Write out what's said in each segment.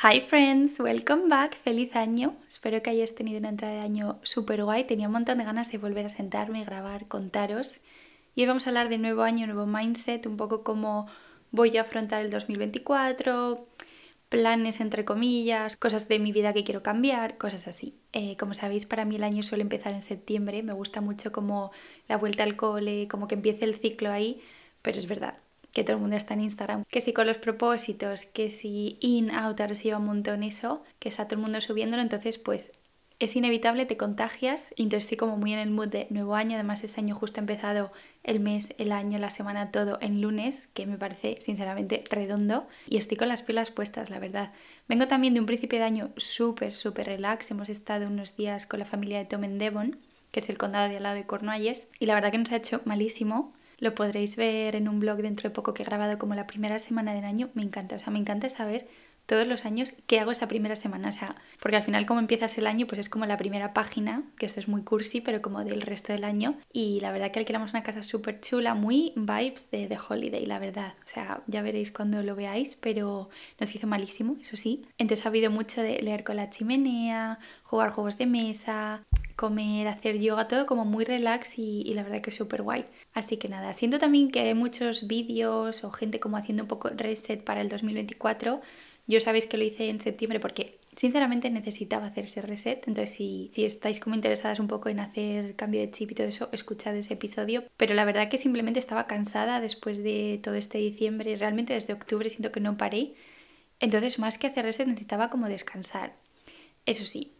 Hi friends, welcome back, feliz año. Espero que hayáis tenido una entrada de año súper guay. Tenía un montón de ganas de volver a sentarme, grabar, contaros. Y hoy vamos a hablar de nuevo año, nuevo mindset, un poco cómo voy a afrontar el 2024, planes entre comillas, cosas de mi vida que quiero cambiar, cosas así. Eh, como sabéis, para mí el año suele empezar en septiembre. Me gusta mucho como la vuelta al cole, como que empiece el ciclo ahí, pero es verdad que todo el mundo está en Instagram, que si con los propósitos, que si in, out, ahora se lleva un montón eso, que está todo el mundo subiéndolo, entonces pues es inevitable, te contagias, y entonces estoy como muy en el mood de nuevo año, además este año justo ha empezado el mes, el año, la semana, todo en lunes, que me parece sinceramente redondo, y estoy con las pilas puestas, la verdad. Vengo también de un principio de año súper, súper relax, hemos estado unos días con la familia de Tom en Devon, que es el condado de al lado de Cornualles, y la verdad que nos ha hecho malísimo, lo podréis ver en un blog dentro de poco que he grabado como la primera semana del año. Me encanta, o sea, me encanta saber todos los años qué hago esa primera semana. O sea, porque al final como empiezas el año, pues es como la primera página, que esto es muy cursi, pero como del resto del año. Y la verdad que alquilamos una casa súper chula, muy vibes de The Holiday, la verdad. O sea, ya veréis cuando lo veáis, pero nos hizo malísimo, eso sí. Entonces ha habido mucho de leer con la chimenea, jugar juegos de mesa, comer, hacer yoga, todo como muy relax y, la verdad que es súper guay. Así que nada, siento también que hay muchos vídeos o gente como haciendo un poco reset para el 2024. Yo sabéis que lo hice en septiembre porque sinceramente necesitaba hacer ese reset. Entonces, si, si, estáis como interesadas un poco en hacer cambio de chip y todo eso, escuchad ese episodio. Pero la verdad que simplemente estaba cansada después de todo este diciembre. Realmente desde octubre siento que no paré. Entonces, más que hacer reset, necesitaba como descansar. Eso sí,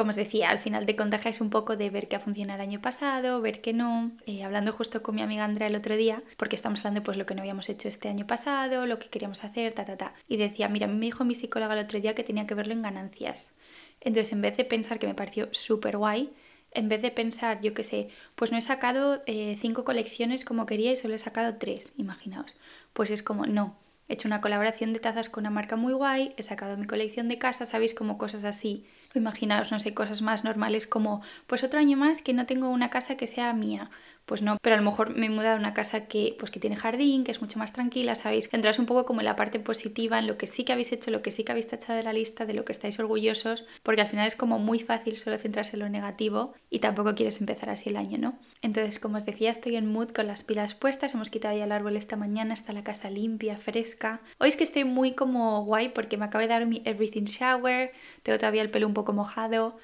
como os decía, al final te contagias un poco de ver qué ha funcionado el año pasado, ver qué no. Eh, hablando justo con mi amiga Andrea el otro día, porque estamos hablando pues lo que no habíamos hecho este año pasado, lo que queríamos hacer, ta, ta, ta. Y decía, mira, me dijo mi psicóloga el otro día que tenía que verlo en ganancias. Entonces, en vez de pensar que me pareció súper guay, en vez de pensar, yo qué sé, pues no he sacado eh, cinco colecciones como quería y solo he sacado tres, imaginaos. Pues es como, no, he hecho una colaboración de tazas con una marca muy guay, he sacado mi colección de casa, sabéis, como cosas así Imaginaos, no sé, cosas más normales como, pues otro año más que no tengo una casa que sea mía. Pues no, pero a lo mejor me he mudado a una casa que, pues que tiene jardín, que es mucho más tranquila, ¿sabéis? Entras un poco como en la parte positiva, en lo que sí que habéis hecho, lo que sí que habéis tachado de la lista, de lo que estáis orgullosos, porque al final es como muy fácil solo centrarse en lo negativo y tampoco quieres empezar así el año, ¿no? Entonces, como os decía, estoy en mood con las pilas puestas, hemos quitado ya el árbol esta mañana, está la casa limpia, fresca. Hoy es que estoy muy como guay porque me acabo de dar mi everything shower, tengo todavía el pelo un poco mojado.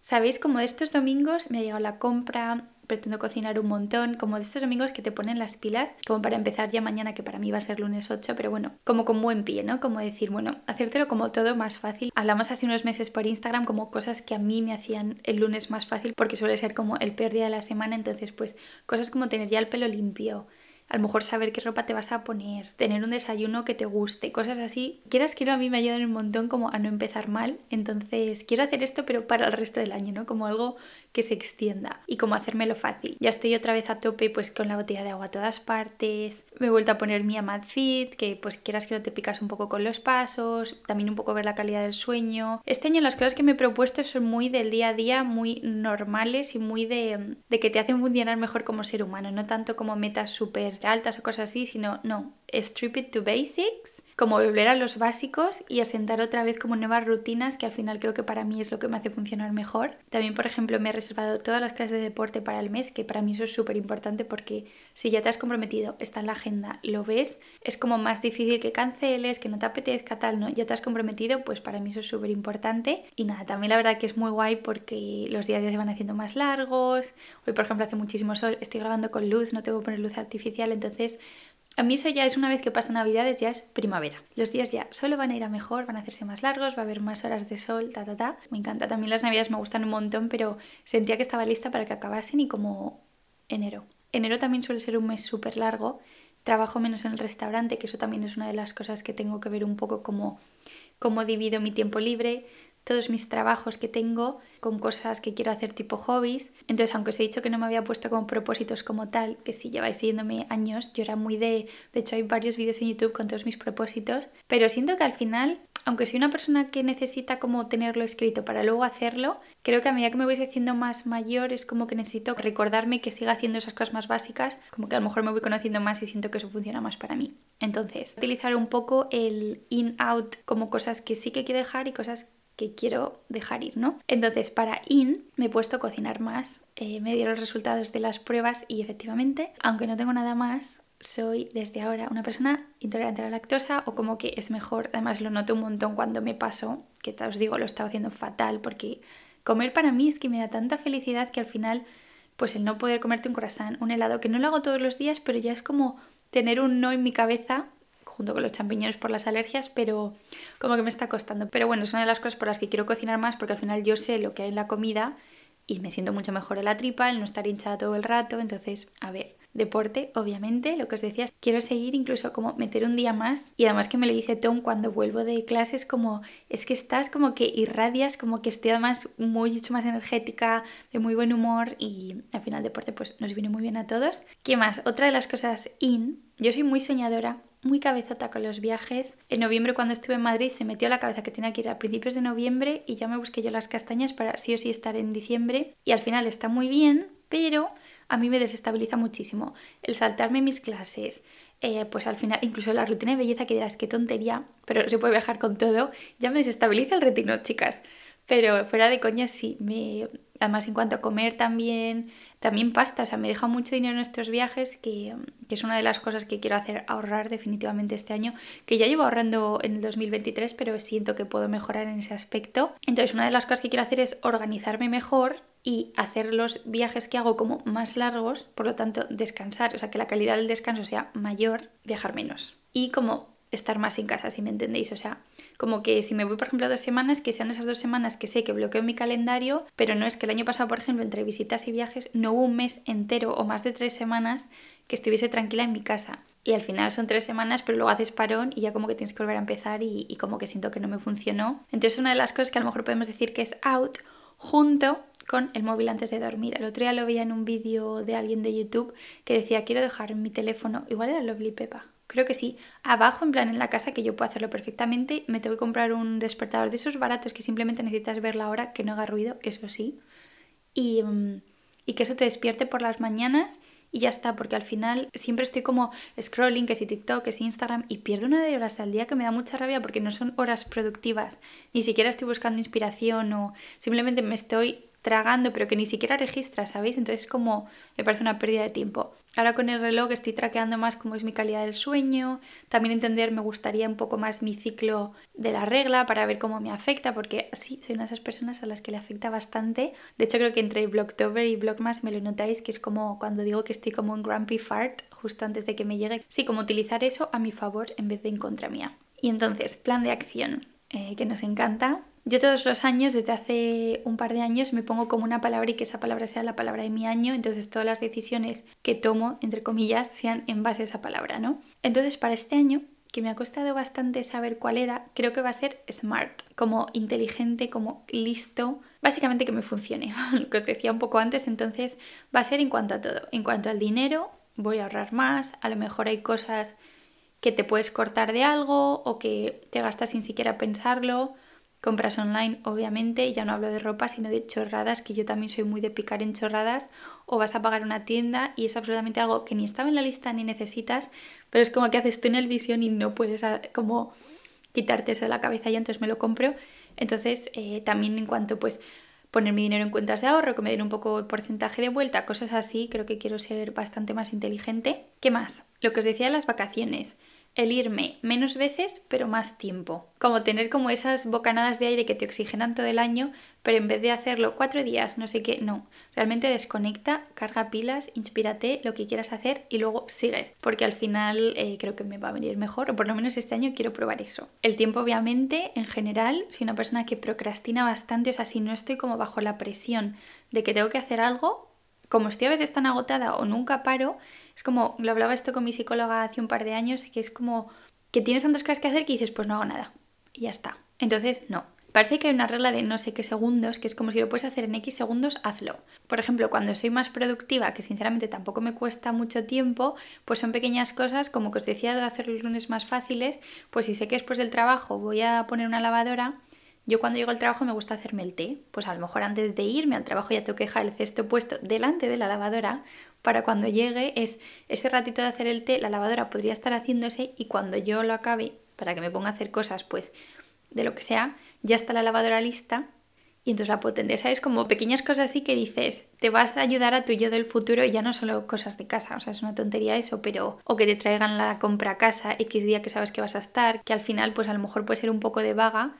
Sabéis, como de estos domingos me ha llegado la compra, pretendo cocinar un montón, como de estos domingos que te ponen las pilas, como para empezar ya mañana, que para mí va a ser lunes 8, pero bueno, como con buen pie, ¿no? Como decir, bueno, hacértelo como todo más fácil. Hablamos hace unos meses por Instagram como cosas que a mí me hacían el lunes más fácil porque suele ser como el peor día de la semana, entonces pues cosas como tener ya el pelo limpio, a lo mejor saber qué ropa te vas a poner, tener un desayuno que te guste, cosas así. Quieras, quiero, a mí me ayudan un montón como a no empezar mal. Entonces, quiero hacer esto, pero para el resto del año, ¿no? Como algo que se extienda y como hacérmelo fácil. Ya estoy otra vez a tope pues con la botella de agua a todas partes. Me he vuelto a poner mi Amad Fit, que pues quieras que no te picas un poco con los pasos, también un poco ver la calidad del sueño. Este año las cosas que me he propuesto son muy del día a día, muy normales y muy de, de que te hacen funcionar mejor como ser humano, no tanto como metas súper altas o cosas así, sino no, strip it to basics como volver a los básicos y asentar otra vez como nuevas rutinas que al final creo que para mí es lo que me hace funcionar mejor. También, por ejemplo, me he reservado todas las clases de deporte para el mes, que para mí eso es súper importante porque si ya te has comprometido, está en la agenda, lo ves, es como más difícil que canceles, que no te apetezca tal, ¿no? Ya te has comprometido, pues para mí eso es súper importante. Y nada, también la verdad que es muy guay porque los días ya se van haciendo más largos. Hoy, por ejemplo, hace muchísimo sol, estoy grabando con luz, no tengo que poner luz artificial, entonces a mí eso ya es una vez que pasa Navidades, ya es primavera. Los días ya solo van a ir a mejor, van a hacerse más largos, va a haber más horas de sol, ta, ta, ta. Me encanta. También las Navidades me gustan un montón, pero sentía que estaba lista para que acabasen y como enero. Enero también suele ser un mes súper largo. Trabajo menos en el restaurante, que eso también es una de las cosas que tengo que ver un poco como cómo divido mi tiempo libre todos mis trabajos que tengo con cosas que quiero hacer tipo hobbies. Entonces, aunque os he dicho que no me había puesto como propósitos como tal, que si lleváis siguiéndome años, yo era muy de... De hecho, hay varios vídeos en YouTube con todos mis propósitos, pero siento que al final aunque soy una persona que necesita como tenerlo escrito para luego hacerlo, creo que a medida que me voy haciendo más mayor es como que necesito recordarme que siga haciendo esas cosas más básicas, como que a lo mejor me voy conociendo más y siento que eso funciona más para mí. Entonces, utilizar un poco el in-out como cosas que sí que quiero dejar y cosas que quiero dejar ir, ¿no? Entonces, para in me he puesto a cocinar más, eh, me dieron los resultados de las pruebas y efectivamente, aunque no tengo nada más, soy desde ahora una persona intolerante a la lactosa o como que es mejor, además lo noto un montón cuando me paso, que os digo, lo estaba haciendo fatal porque comer para mí es que me da tanta felicidad que al final, pues el no poder comerte un croissant, un helado, que no lo hago todos los días, pero ya es como tener un no en mi cabeza junto con los champiñones por las alergias, pero como que me está costando. Pero bueno, es una de las cosas por las que quiero cocinar más porque al final yo sé lo que hay en la comida y me siento mucho mejor en la tripa, el no estar hinchada todo el rato, entonces, a ver, deporte, obviamente, lo que os decía, quiero seguir incluso como meter un día más y además que me lo dice Tom cuando vuelvo de clases como es que estás como que irradias, como que estoy además mucho más energética, de muy buen humor y al final deporte pues nos viene muy bien a todos. ¿Qué más? Otra de las cosas in, yo soy muy soñadora, muy cabezota con los viajes. En noviembre cuando estuve en Madrid se metió la cabeza que tenía que ir a principios de noviembre y ya me busqué yo las castañas para sí o sí estar en diciembre y al final está muy bien, pero a mí me desestabiliza muchísimo. El saltarme mis clases, eh, pues al final, incluso la rutina de belleza que dirás, qué tontería, pero se puede viajar con todo, ya me desestabiliza el retino, chicas. Pero fuera de coña, sí, me... además en cuanto a comer también, también pasta, o sea, me deja mucho dinero en estos viajes, que, que, es una de las cosas que quiero hacer, ahorrar definitivamente este año, que ya llevo ahorrando en el 2023, pero siento que puedo mejorar en ese aspecto. Entonces, una de las cosas que quiero hacer es organizarme mejor y hacer los viajes que hago como más largos, por lo tanto descansar, o sea que la calidad del descanso sea mayor, viajar menos. Y como estar más en casa, si me entendéis, o sea, como que si me voy, por ejemplo, dos semanas, que sean esas dos semanas que sé que bloqueo mi calendario, pero no es que el año pasado, por ejemplo, entre visitas y viajes, no hubo un mes entero o más de tres semanas que estuviese tranquila en mi casa. Y al final son tres semanas, pero luego haces parón y ya como que tienes que volver a empezar y, como que siento que no me funcionó. Entonces una de las cosas que a lo mejor podemos decir que es out junto con el móvil antes de dormir. El otro día lo veía en un vídeo de alguien de YouTube que decía quiero dejar mi teléfono, igual era Lovely Pepa, creo que sí, abajo en plan en la casa que yo puedo hacerlo perfectamente. Me tengo que comprar un despertador de esos baratos que simplemente necesitas ver la hora, que no haga ruido, eso sí. Y, mm, y que eso te despierte por las mañanas y ya está, porque al final siempre estoy como scrolling, que si TikTok, que si Instagram, y pierdo una de horas al día que me da mucha rabia porque no son horas productivas, ni siquiera estoy buscando inspiración o simplemente me estoy tragando, pero que ni siquiera registra, ¿sabéis? Entonces como me parece una pérdida de tiempo. Ahora con el reloj estoy traqueando más cómo es mi calidad del sueño, también entender me gustaría un poco más mi ciclo de la regla para ver cómo me afecta, porque sí, soy una de esas personas a las que le afecta bastante. De hecho creo que entre Blocktober y Blockmas me lo notáis, que es como cuando digo que estoy como un grumpy fart justo antes de que me llegue. Sí, como utilizar eso a mi favor en vez de en contra mía. Y entonces, plan de acción, eh, que nos encanta, yo todos los años, desde hace un par de años, me pongo como una palabra y que esa palabra sea la palabra de mi año, entonces todas las decisiones que tomo, entre comillas, sean en base a esa palabra, ¿no? Entonces para este año, que me ha costado bastante saber cuál era, creo que va a ser smart, como inteligente, como listo, básicamente que me funcione, lo que os decía un poco antes, entonces va a ser en cuanto a todo, en cuanto al dinero, voy a ahorrar más, a lo mejor hay cosas que te puedes cortar de algo o que te gastas sin siquiera pensarlo, compras online, obviamente, ya no hablo de ropa, sino de chorradas, que yo también soy muy de picar en chorradas, o vas a pagar una tienda y es absolutamente algo que ni estaba en la lista ni necesitas, pero es como que haces tú en el visión y no puedes ah, como quitarte eso de la cabeza y entonces me lo compro. Entonces, eh, también en cuanto pues poner mi dinero en cuentas de ahorro, que me den un poco de porcentaje de vuelta, cosas así, creo que quiero ser bastante más inteligente. ¿Qué más? Lo que os decía de las vacaciones el irme menos veces pero más tiempo. Como tener como esas bocanadas de aire que te oxigenan todo el año, pero en vez de hacerlo cuatro días, no sé qué, no. Realmente desconecta, carga pilas, inspírate lo que quieras hacer y luego sigues. Porque al final eh, creo que me va a venir mejor, o por lo menos este año quiero probar eso. El tiempo obviamente, en general, si una persona que procrastina bastante, o sea, si no estoy como bajo la presión de que tengo que hacer algo, como estoy a veces tan agotada o nunca paro, es como, lo hablaba esto con mi psicóloga hace un par de años, que es como que tienes tantas cosas que hacer que dices, pues no hago nada. Y ya está. Entonces, no. Parece que hay una regla de no sé qué segundos, que es como si lo puedes hacer en X segundos, hazlo. Por ejemplo, cuando soy más productiva, que sinceramente tampoco me cuesta mucho tiempo, pues son pequeñas cosas, como que os decía de hacer los lunes más fáciles, pues si sé que después del trabajo voy a poner una lavadora, yo cuando llego al trabajo me gusta hacerme el té, pues a lo mejor antes de irme al trabajo ya tengo que dejar el cesto puesto delante de la lavadora para cuando llegue es ese ratito de hacer el té, la lavadora podría estar haciéndose y cuando yo lo acabe, para que me ponga a hacer cosas, pues de lo que sea, ya está la lavadora lista y entonces la puedo tender. ¿Sabes? Como pequeñas cosas así que dices, te vas a ayudar a tu yo del futuro y ya no solo cosas de casa, o sea, es una tontería eso, pero o que te traigan la compra a casa X día que sabes que vas a estar, que al final pues a lo mejor puede ser un poco de vaga,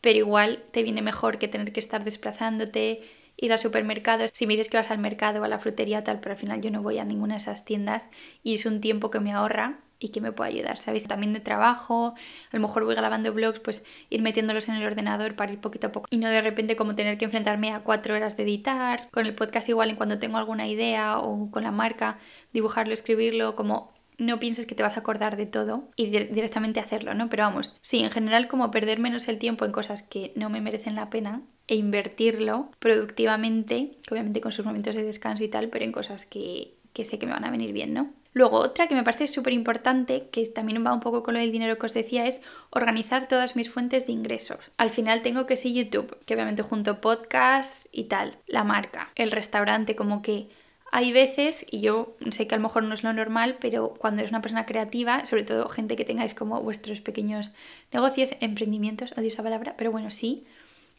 pero igual te viene mejor que tener que estar desplazándote, ir al supermercado. Si me dices que vas al mercado o a la frutería tal, pero al final yo no voy a ninguna de esas tiendas y es un tiempo que me ahorra y que me puede ayudar, ¿sabes? También de trabajo, a lo mejor voy grabando blogs, pues ir metiéndolos en el ordenador para ir poquito a poco y no de repente como tener que enfrentarme a cuatro horas de editar, con el podcast igual en cuando tengo alguna idea o con la marca, dibujarlo, escribirlo, como no pienses que te vas a acordar de todo y directamente hacerlo, ¿no? Pero vamos, sí, en general como perder menos el tiempo en cosas que no me merecen la pena e invertirlo productivamente, obviamente con sus momentos de descanso y tal, pero en cosas que, que sé que me van a venir bien, ¿no? Luego, otra que me parece súper importante, que también va un poco con lo del dinero que os decía, es organizar todas mis fuentes de ingresos. Al final tengo que ser YouTube, que obviamente junto podcasts y tal, la marca, el restaurante, como que hay veces, y yo sé que a lo mejor no es lo normal, pero cuando eres una persona creativa, sobre todo gente que tengáis como vuestros pequeños negocios, emprendimientos, odio esa palabra, pero bueno, sí,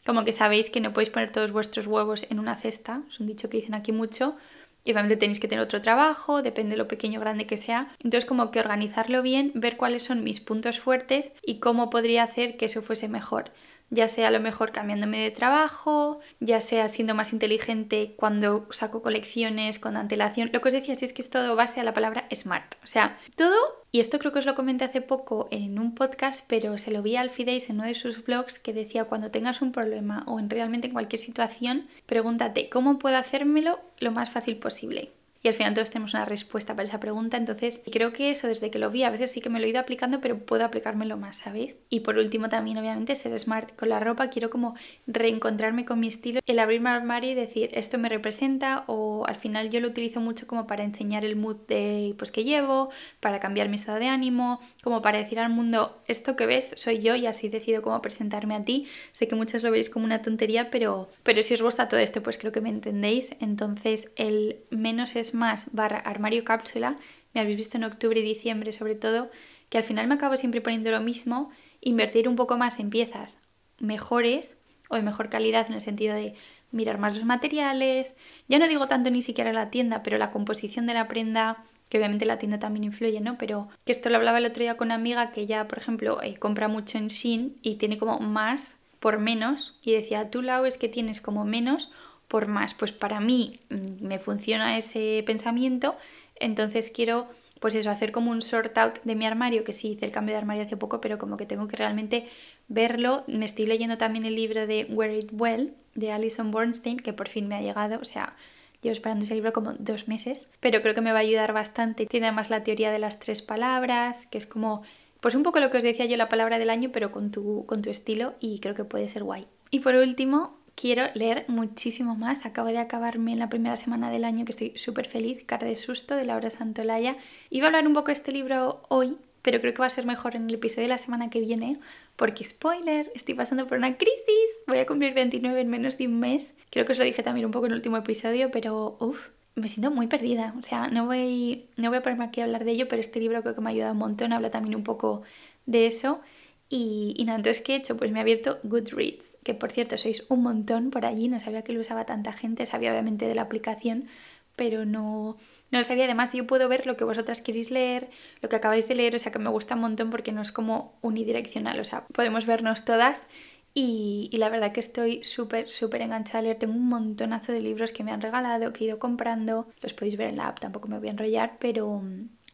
como que sabéis que no podéis poner todos vuestros huevos en una cesta, es un dicho que dicen aquí mucho, y obviamente tenéis que tener otro trabajo, depende de lo pequeño o grande que sea. Entonces como que organizarlo bien, ver cuáles son mis puntos fuertes y cómo podría hacer que eso fuese mejor ya sea a lo mejor cambiándome de trabajo, ya sea siendo más inteligente cuando saco colecciones con antelación. Lo que os decía sí es que es todo base a la palabra smart. O sea, todo, y esto creo que os lo comenté hace poco en un podcast, pero se lo vi al Fideis en uno de sus blogs que decía cuando tengas un problema o en realmente en cualquier situación, pregúntate cómo puedo hacérmelo lo más fácil posible y al final todos tenemos una respuesta para esa pregunta. Entonces, creo que eso desde que lo vi, a veces sí que me lo he ido aplicando, pero puedo aplicármelo más, ¿sabéis? Y por último también, obviamente, ser smart con la ropa. Quiero como reencontrarme con mi estilo, el abrirme al armario y decir, esto me representa o al final yo lo utilizo mucho como para enseñar el mood de, pues, que llevo, para cambiar mi estado de ánimo, como para decir al mundo, esto que ves soy yo y así decido cómo presentarme a ti. Sé que muchas lo veis como una tontería, pero, pero si os gusta todo esto, pues creo que me entendéis. Entonces, el menos es más barra armario cápsula, me habéis visto en octubre y diciembre sobre todo, que al final me acabo siempre poniendo lo mismo, invertir un poco más en piezas mejores o de mejor calidad en el sentido de mirar más los materiales, ya no digo tanto ni siquiera la tienda, pero la composición de la prenda, que obviamente la tienda también influye, ¿no? Pero que esto lo hablaba el otro día con una amiga que ya, por ejemplo, eh, compra mucho en Shein y tiene como más por menos y decía, tú Lau es que tienes como menos por más. Pues para mí mm, me funciona ese pensamiento, entonces quiero pues eso, hacer como un sort out de mi armario, que sí hice el cambio de armario hace poco, pero como que tengo que realmente verlo. Me estoy leyendo también el libro de Wear It Well de Alison Bornstein, que por fin me ha llegado, o sea, llevo esperando ese libro como dos meses, pero creo que me va a ayudar bastante. Tiene además la teoría de las tres palabras, que es como, pues un poco lo que os decía yo, la palabra del año, pero con tu, con tu estilo, y creo que puede ser guay. Y por último, quiero leer muchísimo más. Acabo de acabarme en la primera semana del año que estoy súper feliz, Cara de Susto, de Laura Santolaya. Iba a hablar un poco de este libro hoy, pero creo que va a ser mejor en el episodio de la semana que viene, porque spoiler, estoy pasando por una crisis. Voy a cumplir 29 en menos de un mes. Creo que os lo dije también un poco en el último episodio, pero uff, me siento muy perdida. O sea, no voy, no voy a ponerme aquí a hablar de ello, pero este libro creo que me ha ayudado un montón. Habla también un poco de eso. Y, y, nada, entonces, ¿qué he hecho? Pues me he abierto Goodreads, que por cierto sois un montón por allí, no sabía que lo usaba tanta gente, sabía obviamente de la aplicación, pero no, no lo sabía. Además, yo puedo ver lo que vosotras queréis leer, lo que acabáis de leer, o sea que me gusta un montón porque no es como unidireccional, o sea, podemos vernos todas. Y, y la verdad que estoy súper, súper enganchada a leer. Tengo un montonazo de libros que me han regalado, que he ido comprando. Los podéis ver en la app, tampoco me voy a enrollar, pero,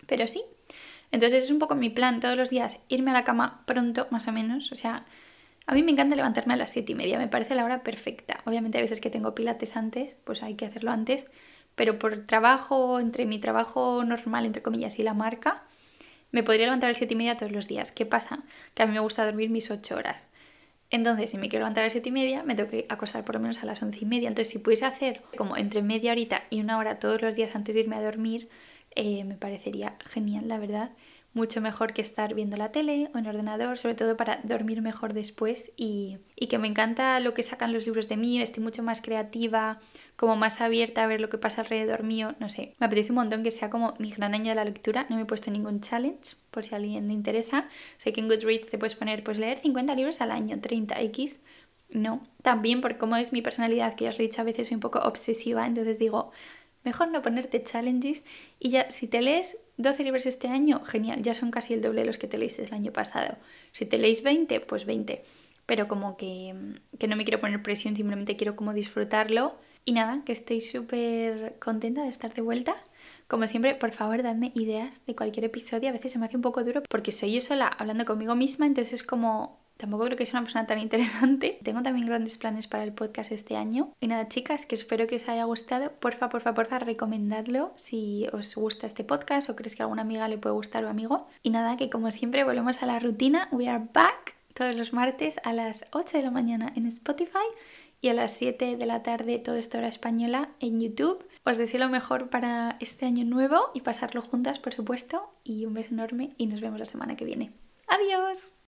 pero sí, entonces es un poco mi plan todos los días, irme a la cama pronto, más o menos. O sea, a mí me encanta levantarme a las siete y media, me parece la hora perfecta. Obviamente a veces que tengo pilates antes, pues hay que hacerlo antes, pero por trabajo, entre mi trabajo normal, entre comillas, y la marca, me podría levantar a las siete y media todos los días. ¿Qué pasa? Que a mí me gusta dormir mis ocho horas. Entonces, si me quiero levantar a las 7 y media, me tengo que acostar por lo menos a las 11 y media. Entonces, si pudiese hacer como entre media horita y una hora todos los días antes de irme a dormir, eh, me parecería genial, la verdad. Mucho mejor que estar viendo la tele o en ordenador, sobre todo para dormir mejor después. Y, que me encanta lo que sacan los libros de mí, estoy mucho más creativa, como más abierta a ver lo que pasa alrededor mío, no sé, me apetece un montón que sea como mi gran año de la lectura, no me he puesto ningún challenge por si a alguien le interesa, sé que en Goodreads te puedes poner pues leer 50 libros al año, 30x, no, también por cómo es mi personalidad, que ya os he dicho a veces soy un poco obsesiva, entonces digo, Mejor no ponerte challenges y ya si te lees 12 libros este año, genial, ya son casi el doble de los que te leíste el año pasado. Si te leéis 20, pues 20. Pero como que, que no me quiero poner presión, simplemente quiero como disfrutarlo. Y nada, que estoy súper contenta de estar de vuelta. Como siempre, por favor, dadme ideas de cualquier episodio. A veces se me hace un poco duro porque soy yo sola hablando conmigo misma, entonces es como Tampoco creo que sea una persona tan interesante. Tengo también grandes planes para el podcast este año. Y nada, chicas, que espero que os haya gustado. Porfa, porfa, porfa, recomendadlo si os gusta este podcast o crees que a alguna amiga le puede gustar o amigo. Y nada, que como siempre volvemos a la rutina. We are back todos los martes a las 8 de la mañana en Spotify y a las 7 de la tarde todo esto hora española en YouTube. Os deseo lo mejor para este año nuevo y pasarlo juntas, por supuesto. Y un beso enorme y nos vemos la semana que viene. Adiós.